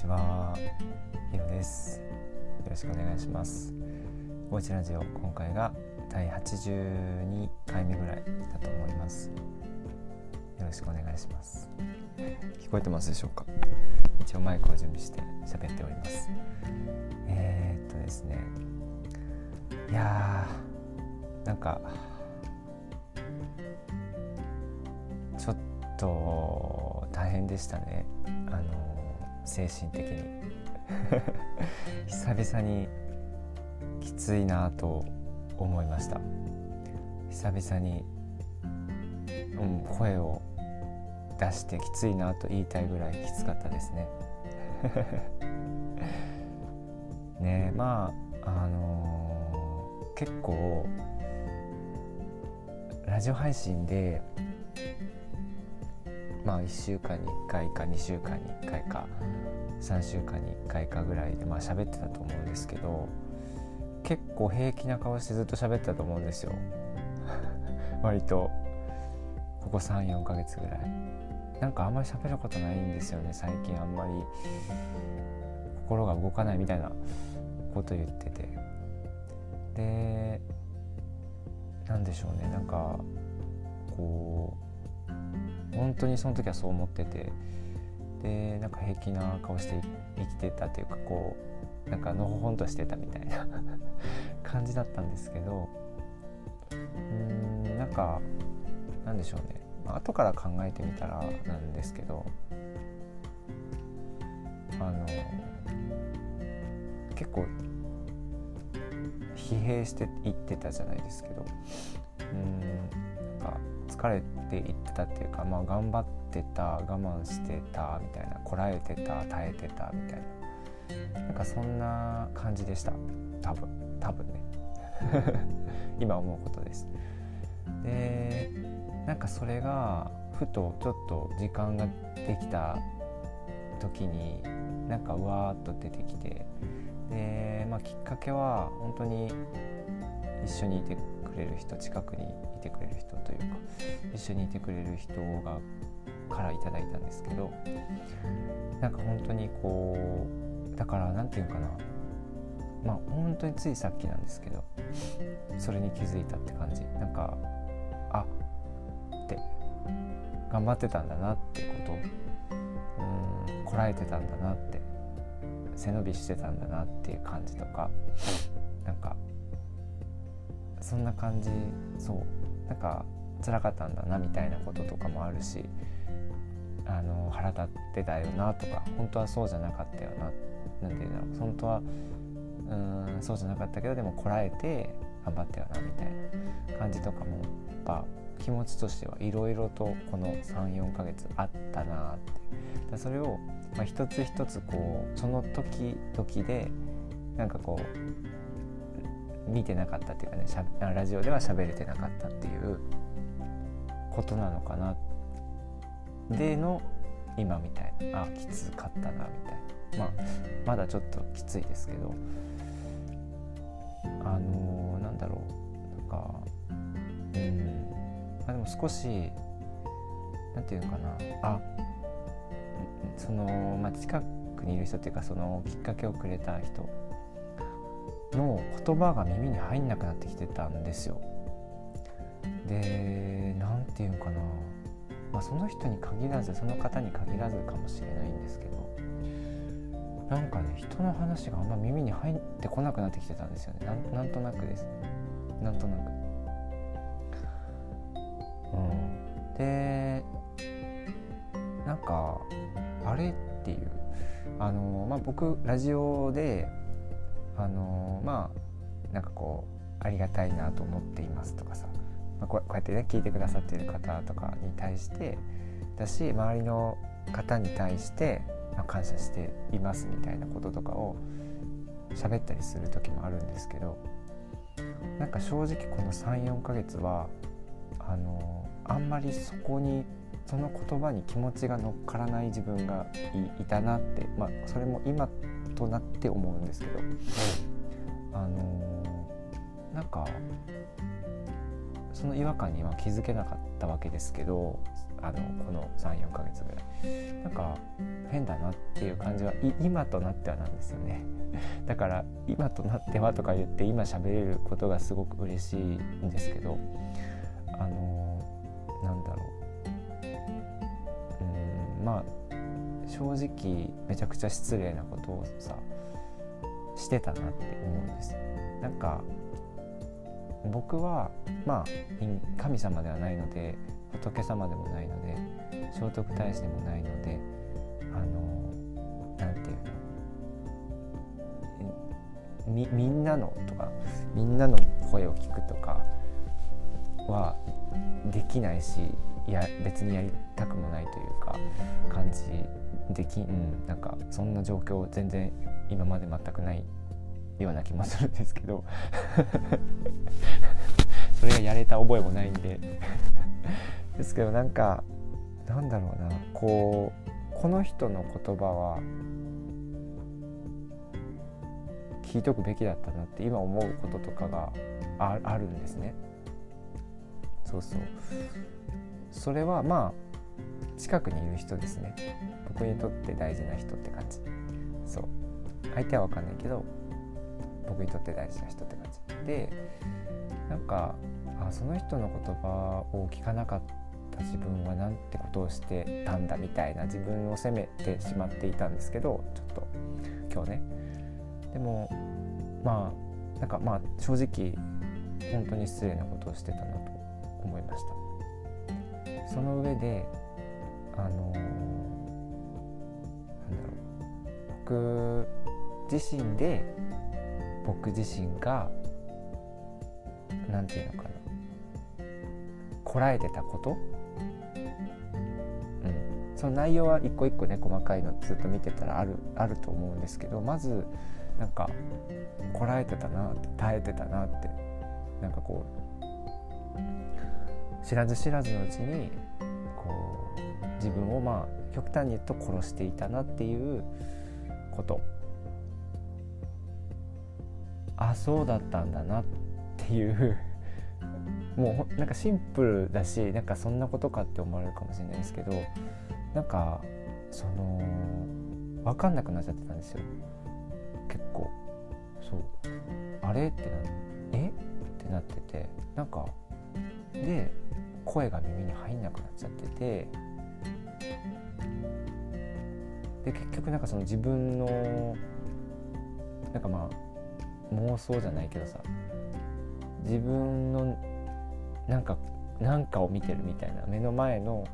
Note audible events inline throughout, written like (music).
ちは、ひろです。よろしくお願いします。おうちラジオ、今回が第82回目ぐらいだと思います。よろしくお願いします。聞こえてますでしょうか？一応マイクを準備して喋っております。えー、っとですね、いやー、なんか、ちょっと大変でしたね。あの精神的に。(laughs) 久々にきついなと思いました。久々に、うん、声を出してきついなと言いたいぐらいきつかったですね。(laughs) ねまああのー結構ラジオ配信でまあ1週間に1回か2週間に1回か3週間に1回かぐらいでまあ喋ってたと思うんですけど結構平気な顔してずっと喋ってたと思うんですよ。(laughs) 割と。ここ34ヶ月ぐらい。なんかあんまり喋ることないんですよね最近あんまり。心が動かないみたいなこと言ってて。でなんでしょうねなんかこう本当にその時はそう思ってて。でなんか平気な顔して生きてたというかこうなんかのほほんとしてたみたいな (laughs) 感じだったんですけど。うんなんかなんでしょうね、まあ後から考えてみたらなんですけど。あの結構疲弊していってたじゃないですけど。うんなんか疲れてていってたっていうか、まあ、頑張ってた我慢してたみたいなこらえてた耐えてたみたいな。なんかそんな感じでした。多分。多分ね。(laughs) 今思うことです。でなんかそれがふとちょっと時間ができた時になんかうわーっと出てきてで、まあ、きっかけは本当に一緒にいてくれる人近くにてくれる人というか一緒にいてくれる人がからいただいたんですけどなんか本当にこうだから何て言うかな。まあ本当についさっきなんですけどそれに気づいたって感じ。なんかあって頑張ってたんだなってこと。うんこらえてたんだなって背伸びしてたんだなっていう感じとかなんかそんな感じ。そう。なんか辛かったんだなみたいなこととかもあるしあの腹立ってたよなとか本当はそうじゃなかったよななんていうの本当はうんそうじゃなかったけどでもこらえて頑張ったよなみたいな感じとかもやっぱ気持ちとしてはいろいろとこの34ヶ月あったなって。それを、まあ、一つ一つこうその時々でなんかこう見てなかったっていうかねしゃラジオでは喋れてなかったっていうことなのかな。での今みたいなあきつかったなみたいな。まあまだちょっときついですけど。あのー、なんだろう。なんかうん。まあでも少しなんていうかな。あその、まあ、近くにいる人っていうかそのきっかけをくれた人の言葉が耳に入んなくなってきてたんですよ。で何て言うかな、まあ、その人に限らずその方に限らずかもしれないんですけどなんかね人の話があんま耳に入ってこなくなってきてたんですよね。なんとなくです。ねなんとなく。うん、でなんかあれっていう。あの、まあ、僕ラジオであのまあなんかこうありがたいなと思っていますとかさ、まあ、こうやってね聞いてくださっている方とかに対してだし周りの方に対して、まあ、感謝していますみたいなこととかを喋ったりする時もあるんですけどなんか正直この34ヶ月はあのあんまりそこにその言葉に気持ちが乗っからない自分がいたなって、まあ、それも今となって思うんですけど、あのー、なんかその違和感には気づけなかったわけですけどあのこの34ヶ月ぐらい。なんか変だなっていう感じは今となってはなんですよね。(laughs) だから今となってはとか言って今喋れることがすごく嬉しいんですけどあのなんだろう。うんまあ正直めちゃくちゃ失礼なことをさしてたなって思うんですなんか僕はまあ神様ではないので仏様でもないので聖徳太子でもないのであのなんていうの？みみんなのとかみんなの声を聞くとかはできないしいや別にやりたくもないというか感じできんなんかそんな状況全然今まで全くないような気もするんですけど (laughs) それがやれた覚えもないんで (laughs) ですけどなんかなんだろうなこうこの人の言葉は聞いとくべきだったなって今思うこととかがああるんですね。そうそう。それはまあ近くにいる人ですね。僕にとって大事な人って感じ。そう。相手は分かんないけど僕にとって大事な人って感じ。でなんかあその人の言葉を聞かなかった自分はなんてことをしてたんだみたいな自分を責めてしまっていたんですけどちょっと今日ね。でもまあなんかまあ正直本当に失礼なことをしてたなと。思いました。その上であのー、なんだろう。僕自身で僕自身が何て言うのかな。こらえてたこと、うん、その内容は一個一個ね細かいのずっと見てたらあるあると思うんですけどまずなんかこらえてたなって耐えてたなってなんかこう知らず知らずのうちにこう自分をまあ極端に言うと殺していたなっていうこと。あそうだったんだなっていう。もうなんかシンプルだしなんかそんなことかって思われるかもしれないですけどなんかその分かんなくなっちゃってたんですよ。結構。そう。あれ？ってなえ？ってなっててなんかで声が耳に入んなくなっちゃっててで結局なんかその自分のなんかまあ妄想じゃないけどさ自分のなんかなんかを見てるみたいな目の前の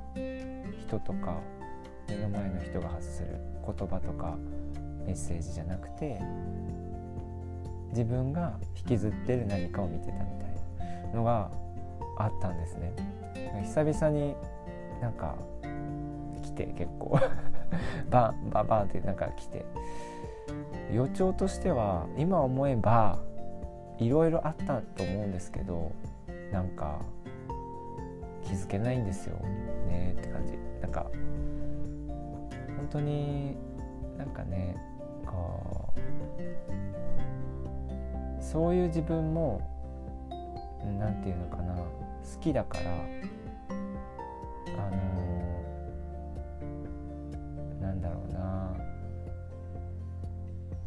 人とか目の前の人が発する言葉とかメッセージじゃなくて自分が引きずってる何かを見てたみたいなのがあったんですね。久々になんか来て結構。(laughs) バンバンバンってなんか来て。予兆としては今思えばいろいろあったと思うんですけどなんか気づけないんですよ。ねって感じ。なんか本当になんかねこうそういう自分も何て言うのかな好きだから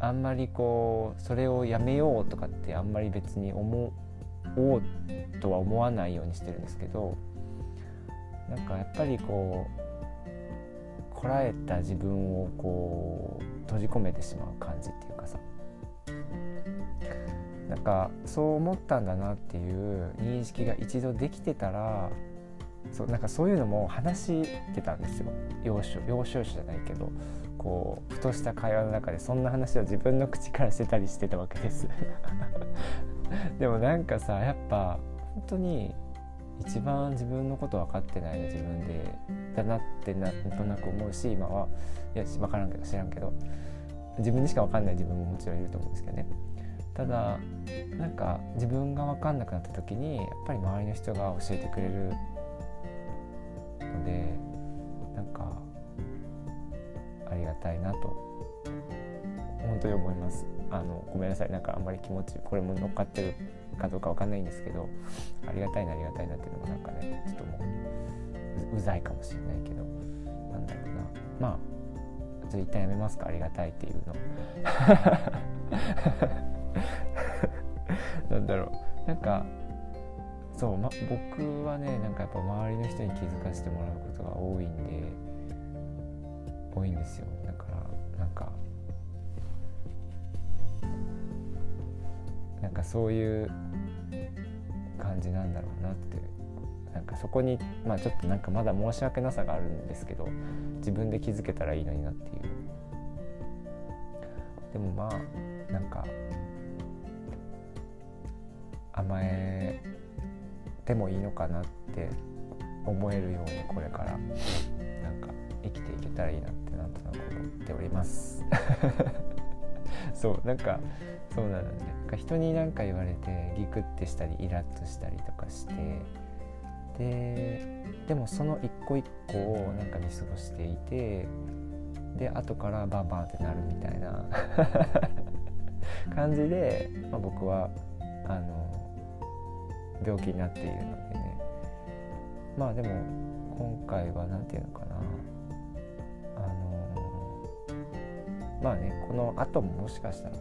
あんまりこうそれをやめようとかってあんまり別に思おうとは思わないようにしてるんですけどなんかやっぱりこうこらえた自分をこう閉じ込めてしまう感じっていうかさ。なんかそう思ったんだなっていう認識が一度できてたらそうなんかそういうのも話してたんですよ。要所要所じゃないけどこうふとした会話の中でそんな話を自分の口からしてたりしてたわけです。(laughs) でもなんかさやっぱ本当に一番自分のこと分かってないの自分でだなってなんとなく思うし今はいや分からんけど知らんけど自分にしか分かんない自分ももちろんいると思うんですけどね。ただなんか自分が分かんなくなった時にやっぱり周りの人が教えてくれるのでなんかありがたいなと本当に思います。あのごめんなさい。なんかあんまり気持ちこれも乗っかってるかどうかわかんないんですけどありがたいなありがたいなっていうのもなんかねちょっともううざいかもしれないけどなんだろうな。まあじゃあ一旦やめますか。ありがたいっていうの。(laughs) なんだろう。なんかそう、ま、僕はねなんかやっぱ周りの人に気づかせてもらうことが多いんで多いんですよ。だからなんかなんかそういう感じなんだろうなってなんかそこにまあちょっとなんかまだ申し訳なさがあるんですけど自分で気づけたらいいのになっていう。でもまあなんか甘えてもいいのかなって思えるようにこれからなんか生きていけたらいいなってなんとなく思っております。(laughs) そうなんかそうなのね。なんか人に何か言われてギクってしたりイラッとしたりとかしてででもその一個一個をなんか見過ごしていてで後からバンバンってなるみたいな (laughs) 感じで、まあ、僕はあの病気になっているのでね。まあでも今回は何て言うのかな。あのまあねこの後ももしかしたら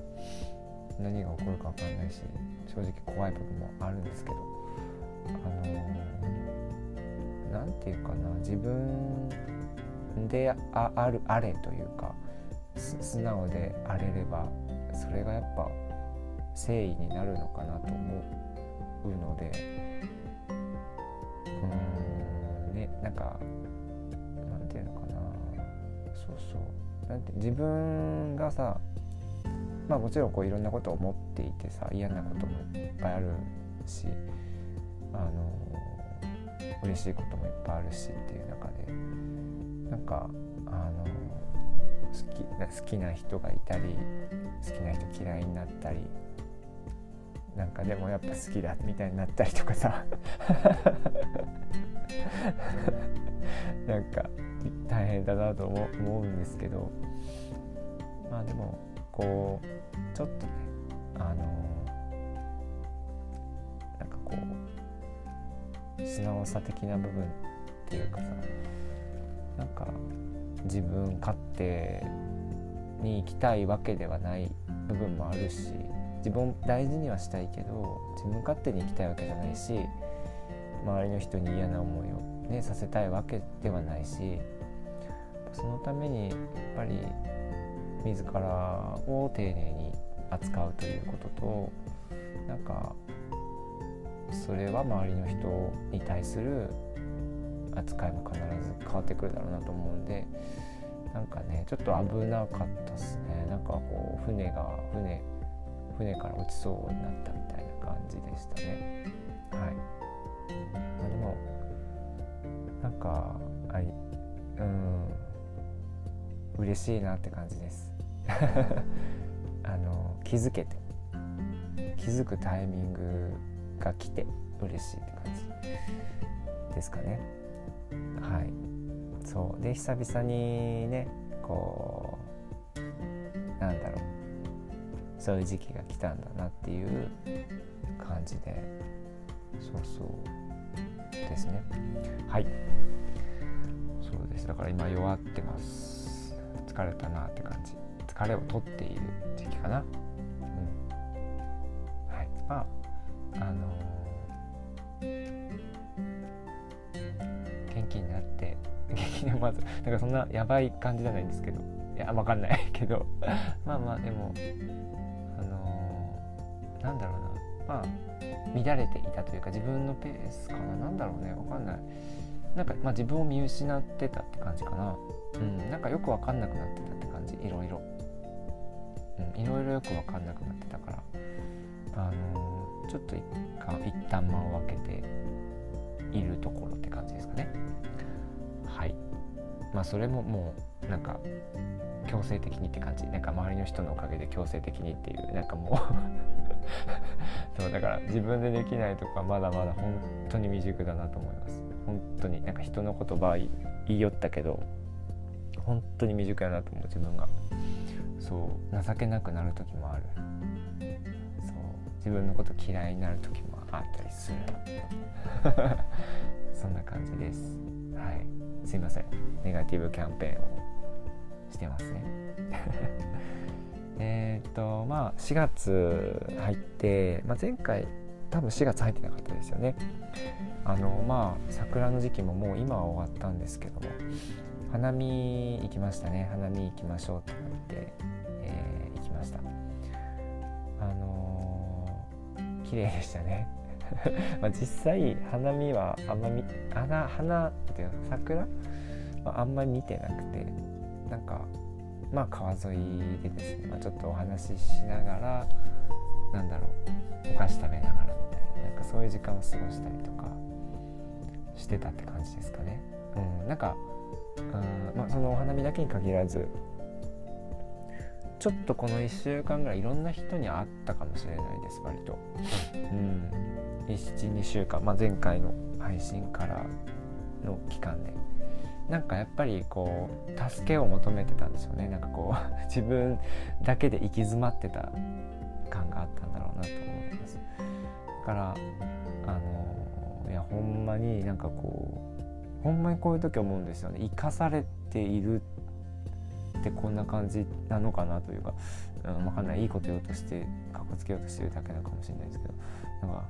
何が起こるか分かんないし正直怖い部分もあるんですけど。あの何て言うかな自分でああるあれというか素直であれればそれがやっぱ誠意になるのかなと思うのでうんねなんかなんていうのかな。そうそう。なんて自分がさまあもちろんこういろんなことを思っていてさ嫌なこともいっぱいあるしあの嬉しいこともいっぱいあるしっていう中でなんかあの好き好きな人がいたり好きな人嫌いになったりなんかでもやっぱ好きだみたいになったりとかさ。(laughs) なんか大変だなと思うんですけど。まあでもこうちょっとねあのなんかこう素直さ的な部分っていうかさなんか自分勝手に行きたいわけではない部分もあるし。自分大事にはしたいけど自分勝手に行きたいわけじゃないし周りの人に嫌な思いを、ね、させたいわけではないしそのためにやっぱり自らを丁寧に扱うということとなんかそれは周りの人に対する扱いも必ず変わってくるだろうなと思うんでなんかねちょっと危なかったっすね。なんかこう船が船船から落ちそうになったみたいな感じでしたね。はい。まあでもなんかあいうん嬉しいなって感じです。(laughs) あの気づけて。気づくタイミングが来て嬉しいって感じですかね。はい。そう。で久々にねこうなんだろう。そういう時期が来たんだなっていう感じで。そうそうですね。はい。そうです。だから今弱ってます。疲れたなって感じ。疲れを取っている時期かな。うん。はい。まああのー元気になって元気にまずなんかそんなやばい感じじゃないんですけど。いや分かんないけど。まあまあでも、なんだろうな。まあ乱れていたというか自分のペースかな。なんだろうね。分かんない。なんか、まあ、自分を見失ってたって感じかな。うん。なんかよく分かんなくなってたって感じ。いろいろ。うん。いろいろよく分かんなくなってたから。あのー、ちょっと一一旦間を空けているところって感じですかね。はい。まあそれももうなんか強制的にって感じ。なんか周りの人のおかげで強制的にっていうなんかもう (laughs) そうだから自分でできないとかまだまだ本当に未熟だなと思います。本当になんか人の言葉言いよったけど本当に未熟やなと思う自分が。そう情けなくなる時もある。そう自分のこと嫌いになる時もあったりする。(laughs) そんな感じです。はい。すいません。ネガティブキャンペーンをしてますね。えっとまあ4月入って、まあ、前回多分4月入ってなかったですよね。あのまあ桜の時期ももう今は終わったんですけども花見行きましたね。花見行きましょうってなって、えー、行きました。あのー、綺麗でしたね。(laughs) まあ実際花見はあんまみ花花っていうの桜、まあ、あんまり見てなくてなんかまあ川沿いでですね、まあ、ちょっとお話ししながらなんだろうお菓子食べながらみたいななんかそういう時間を過ごしたりとかしてたって感じですかね。うん、なんかあまあ、そのお花見だけに限らずちょっとこの1週間ぐらいいろんな人に会ったかもしれないです割と。うん12週間、まあ、前回の配信からの期間でなんかやっぱりこう助けを求めてたんですよね。なんかこう (laughs) 自分だけで行き詰まってた感があったんだろうなと思います。だからあのいやほんまになんかこうほんまにこういう時思うんですよね。生かされているってこんな感じなのかなというか、うん、分かんない。いいこと言おうとしてかっこつけようとしてるだけなのかもしれないですけど。なんか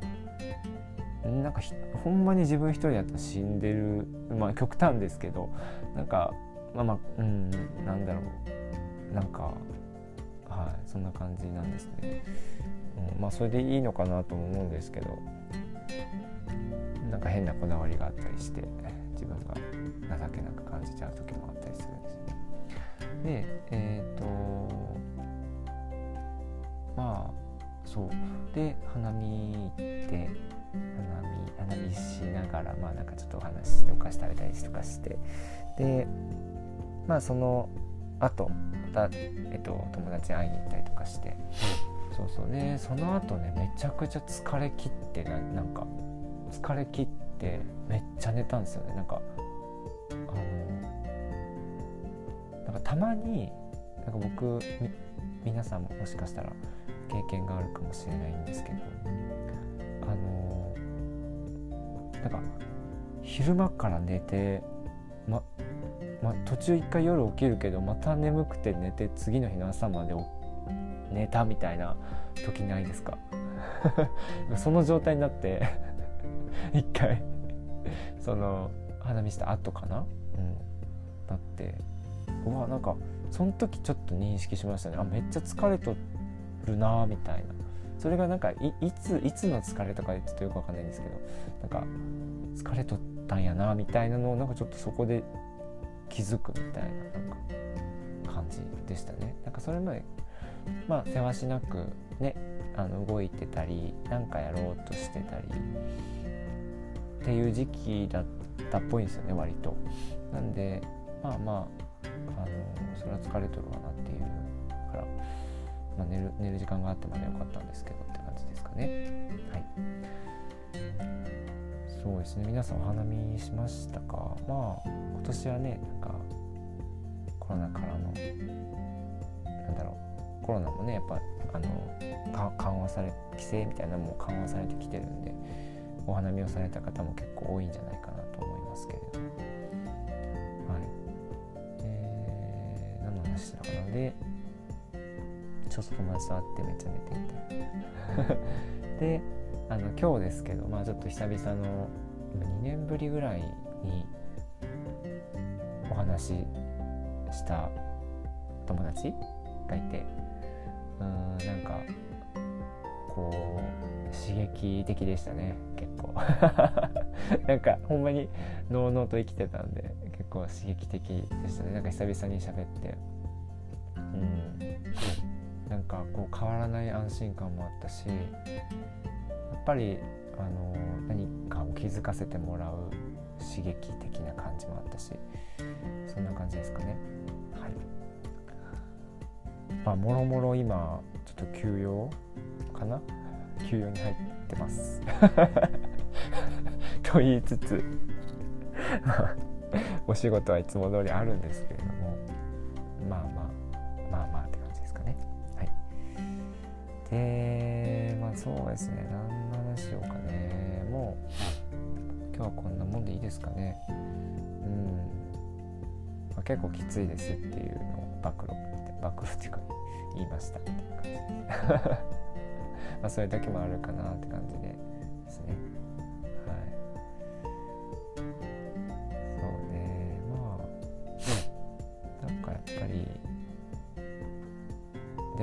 なんかほんまに自分一人だったら死んでるまあ極端ですけどなんかまあまあうんなんだろう。なんかはいそんな感じなんですね、うん、まあそれでいいのかなと思うんですけどなんか変なこだわりがあったりして自分が情けなく感じちゃう時もあったりするんですね。でえっ、ー、とまあそう。で花見行って花見花見しながらまあなんかちょっとお話ししてお菓子食べたりとかしてでまあその後また、えっと、友達に会いに行ったりとかして、そうそうねその後ねめちゃくちゃ疲れ切ってななんか疲れ切ってめっちゃ寝たんですよね。なんかあのなんかたまになんか僕皆さんももしかしたら経験があるかもしれないんですけどなんか昼間から寝てまま途中一回夜起きるけどまた眠くて寝て次の日の朝まで寝たみたいな時ないですか？(laughs) その状態になって (laughs) 一回その花見した後かな、うん、なってうわなんかその時ちょっと認識しましたね。あめっちゃ疲れとるなみたいな。それがなんかいついつの疲れとかちょっとよくわかんないんですけどなんか疲れとったんやなみたいなのをなんかちょっとそこで気づくみたいななんか感じでしたね。なんかそれまでまあせわしなくねあの動いてたり何かやろうとしてたりっていう時期だったっぽいんですよね割と。なんでまあまああのそれは疲れとるわなまあ、寝る寝る時間があってまだよかったんですけどって感じですかね。はい。そうですね。皆さんお花見しましたか？まあ今年はねなんかコロナからのなんだろう。コロナもねやっぱあの緩和され規制みたいなのも緩和されてきてるんでお花見をされた方も結構多いんじゃないかなと思いますけれどはい。えー、何の話したかな？でちょっと友達と会ってめっちゃ寝てみたいであの今日ですけどまあちょっと久々の2年ぶりぐらいにお話しした友達がいてうんなんかこう刺激的でしたね結構。(laughs) なんかほんまにのうのうと生きてたんで結構刺激的でしたね。なんか久々に喋ってこう変わらない安心感もあったしやっぱりあの何かを気づかせてもらう刺激的な感じもあったしそんな感じですかね。はい。まあもろもろ今ちょっと休養かな？休養に入ってます。(laughs) と言いつつ (laughs) お仕事はいつも通りあるんですけれどもでまあそうですね。何の話しようかね。もう今日はこんなもんでいいですかね。うん、まあ、結構きついですっていうのを暴露って暴露っていうか言いましたっていう感じで。(laughs) まあそれだけもあるかなって感じでですね。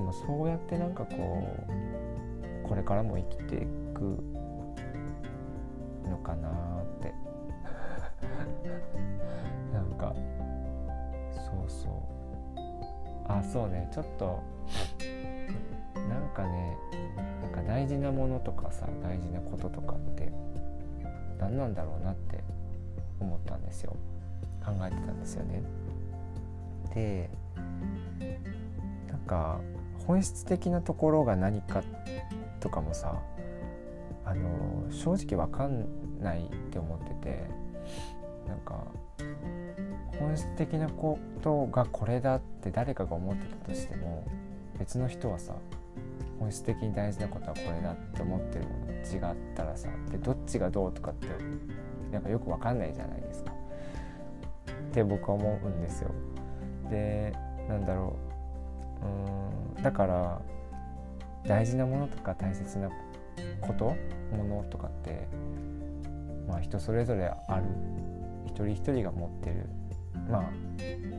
もそうやってなんかこうこれからも生きていくのかなって。(laughs) なんかそうそう。あそうね。ちょっとなんかねなんか大事なものとかさ大事なこととかって何なんだろうなって思ったんですよ。考えてたんですよね。でなんか本質的なところが何かとかもさあの正直わかんないって思っててなんか本質的なことがこれだって誰かが思ってたとしても別の人はさ本質的に大事なことはこれだって思ってるもの違ったらさでどっちがどうとかってなんかよくわかんないじゃないですかって僕は思うんですよ。でなんだろうんだから大事なものとか大切なことものとかってまあ人それぞれある。一人一人が持ってる。まあ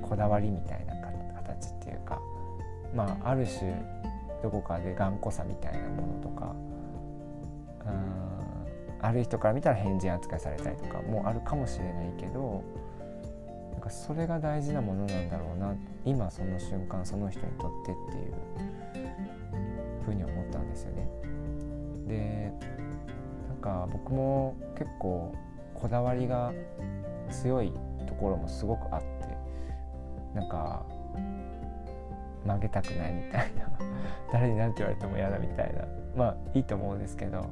こだわりみたいな形っていうかまあある種どこかで頑固さみたいなものとかうんある人から見たら変人扱いされたりとかもあるかもしれないけどなんかそれが大事なものなんだろうなって今その瞬間その人にとってっていうふうに思ったんですよね。でなんか僕も結構こだわりが強いところもすごくあってなんか曲げたくないみたいな (laughs) 誰に何て言われても嫌だみたいなまあいいと思うんですけど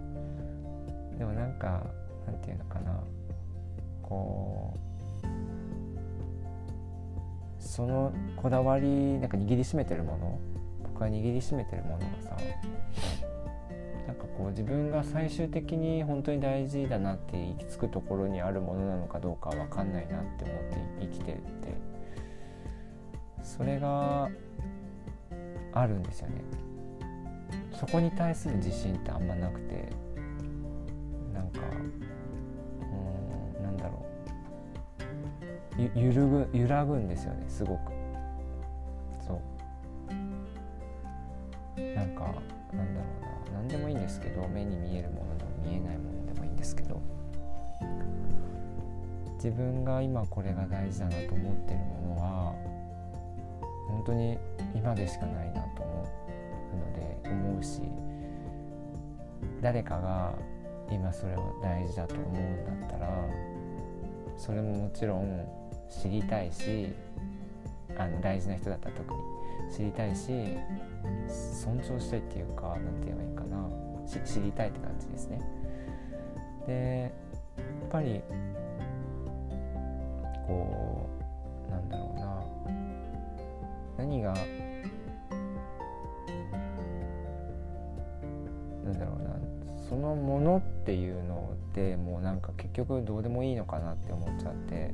でもなんかなんていうのかなこうそのこだわりなんか握りしめてるもの僕が握りしめてるものがさなんかこう自分が最終的に本当に大事だなって行き着くところにあるものなのかどうか分かんないなって思って生きててそれがあるんですよね。そこに対する自信ってあんまなくてなんかゆ揺るぐ揺らぐんですよねすごく。そう。なんかなんだろうな。何でもいいんですけど目に見えるものでも見えないものでもいいんですけど。自分が今これが大事だなと思ってるものは本当に今でしかないなと思うので思うし誰かが今それを大事だと思うんだったらそれももちろん知りたいしあの大事な人だったら特に。知りたいし尊重したいっていうか何て言えばいいかな。知りたいって感じですね。でやっぱりこうなんだろうな。何がなんだろうな。そのものっていうのでもうなんか結局どうでもいいのかなって思っちゃって。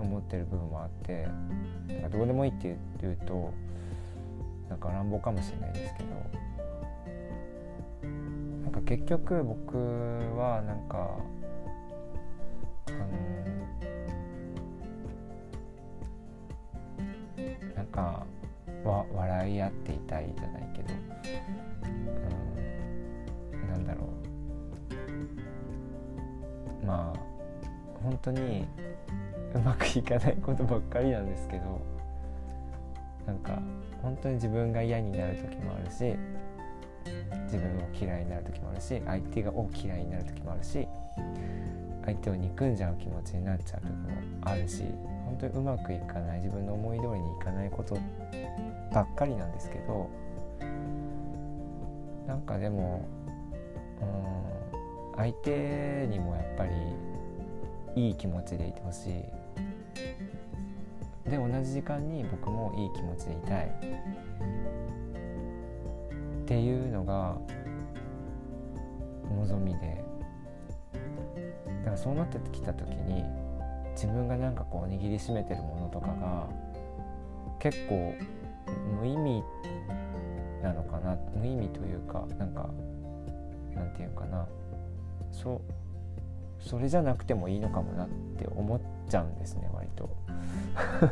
思ってる部分もあってなんかどうでもいいって言うとなんか乱暴かもしれないですけどなんか結局僕はなんかあのなんかわ笑い合っていたいじゃないけど、うん、なんだろう。まあ本当にうまくいかないことばっかりなんですけどなんか本当に自分が嫌になる時もあるし自分を嫌いになる時もあるし相手がを嫌いになる時もあるし相手を憎んじゃう気持ちになっちゃう時もあるし本当にうまくいかない自分の思い通りにいかないことばっかりなんですけどなんかでもうん相手にもやっぱりいい気持ちでいてほしい。で同じ時間に僕もいい気持ちでいたい。っていうのが望みで。だからそうなってきた時に自分がなんかこう握りしめてるものとかが結構無意味なのかな。無意味というかなんかなんていうかな。そうそれじゃなくてもいいのかもなって思っちゃうんですね割と。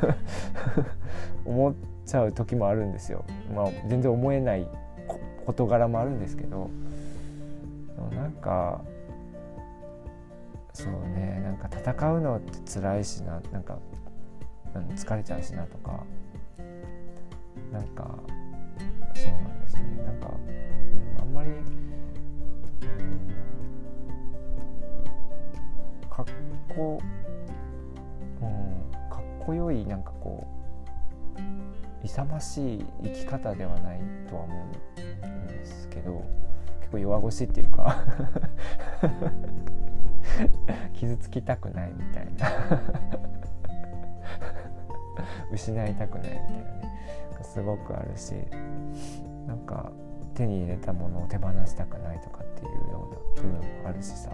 (laughs) 思っちゃう時もあるんですよ。まあ全然思えない事柄もあるんですけど。なんかそうねなんか戦うのって辛いしななんか疲れちゃうしなとか。なんかそうなんですよね。なんか、こ、う。うん、かっこよいなんかこう勇ましい生き方ではないとは思うんですけど結構弱腰っていうか (laughs) 傷つきたくないみたいな。失いたくないみたいなねすごくあるしなんか手に入れたものを手放したくないとかっていうような部分もあるしさ。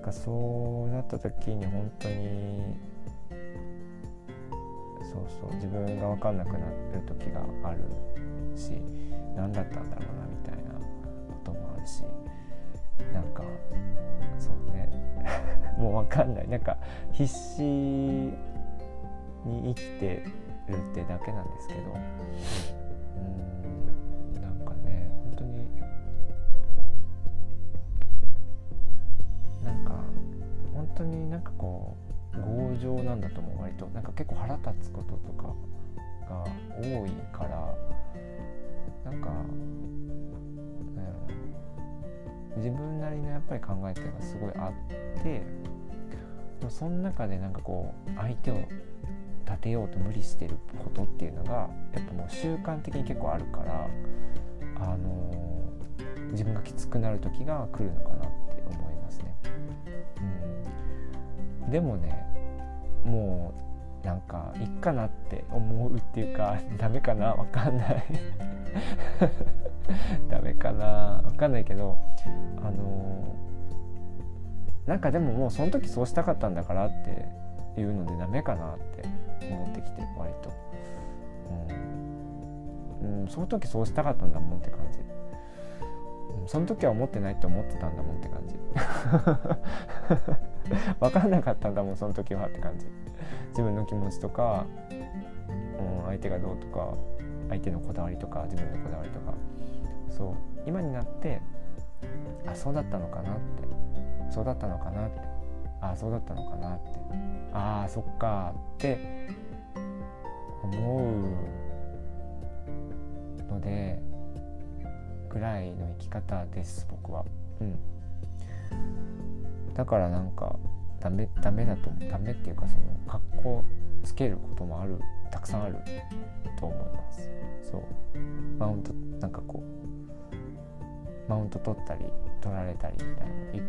かそうなった時に本当にそうそう自分が分かんなくなる時があるし何だったんだろうなみたいなこともあるしなんかそうね。(laughs) もう分かんない。なんか必死に生きてるってだけなんですけど。本当になんかこう強情なんだと思う。割となんか結構腹立つこととかが多いからなんかなん自分なりのやっぱり考えっていうのがすごいあってでもその中でなんかこう相手を立てようと無理してることっていうのがやっぱもう習慣的に結構あるからあのー、自分がきつくなる時が来るのかな。でもねもうなんかいっかなって思うっていうかダメかな？わかんない。(laughs) ダメかな？わかんないけどあのー、なんかでももうその時そうしたかったんだからっていうのでダメかなって思ってきて割と、うん、うん、その時そうしたかったんだもんって感じ、その時は思ってないって思ってたんだもんって感じ。(laughs) 分かんなかったんだもんその時はって感じ。自分の気持ちとか、うん、相手がどうとか相手のこだわりとか自分のこだわりとか。そう。今になってあそうだったのかなって。そうだったのかなって。あそうだったのかなって。ああそっかって思うのでぐらいの生き方です僕は。うん、だからなんかダメダメだとダメっていうかその格好つけることもあるたくさんあると思います。そうマウントなんかこうマウント取ったり取られたりみたいなのいっ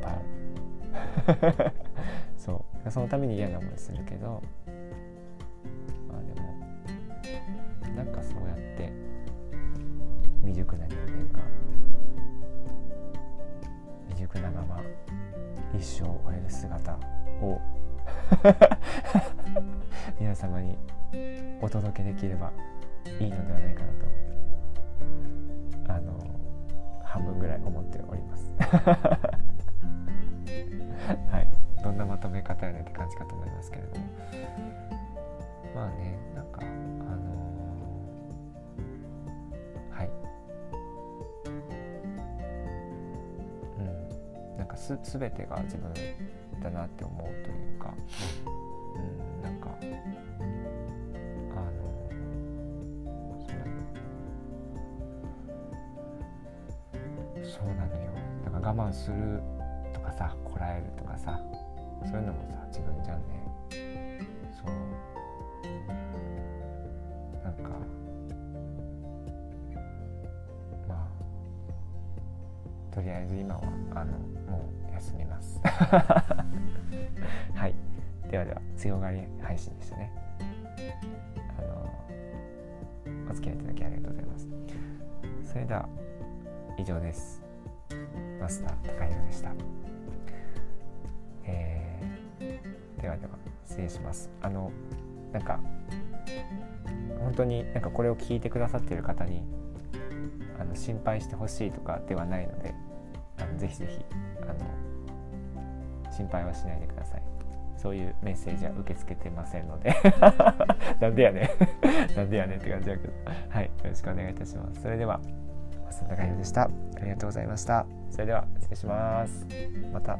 ぱいある。(laughs) そうそのために嫌な思いするけどまあでもなんかそうやって未熟な人間一生を終える姿を (laughs) 皆様にお届けできればいいのではないかなとあの半分ぐらい思っております。(laughs) はい。どんなまとめ方やねって感じかと思いますけれども。す全てが自分だなって思うというか。うんなんかあのそうなのよだから我慢するとかさこらえるとかさそういうのもさとりあえず今はあのもう休みます。(laughs) はい。ではでは強がり配信でしたね。あのお付き合いいただきありがとうございます。それでは以上です。マスター高弘でした。えー、ではでは失礼します。あのなんか本当になんかこれを聞いてくださっている方にあの心配してほしいとかではないのでぜひぜひあの心配はしないでください。そういうメッセージは受け付けてませんので。(laughs) なんでやね (laughs) なんでやねんって感じだけど。はい。よろしくお願いいたします。それでは増田海でした。ありがとうございました。それでは失礼します。また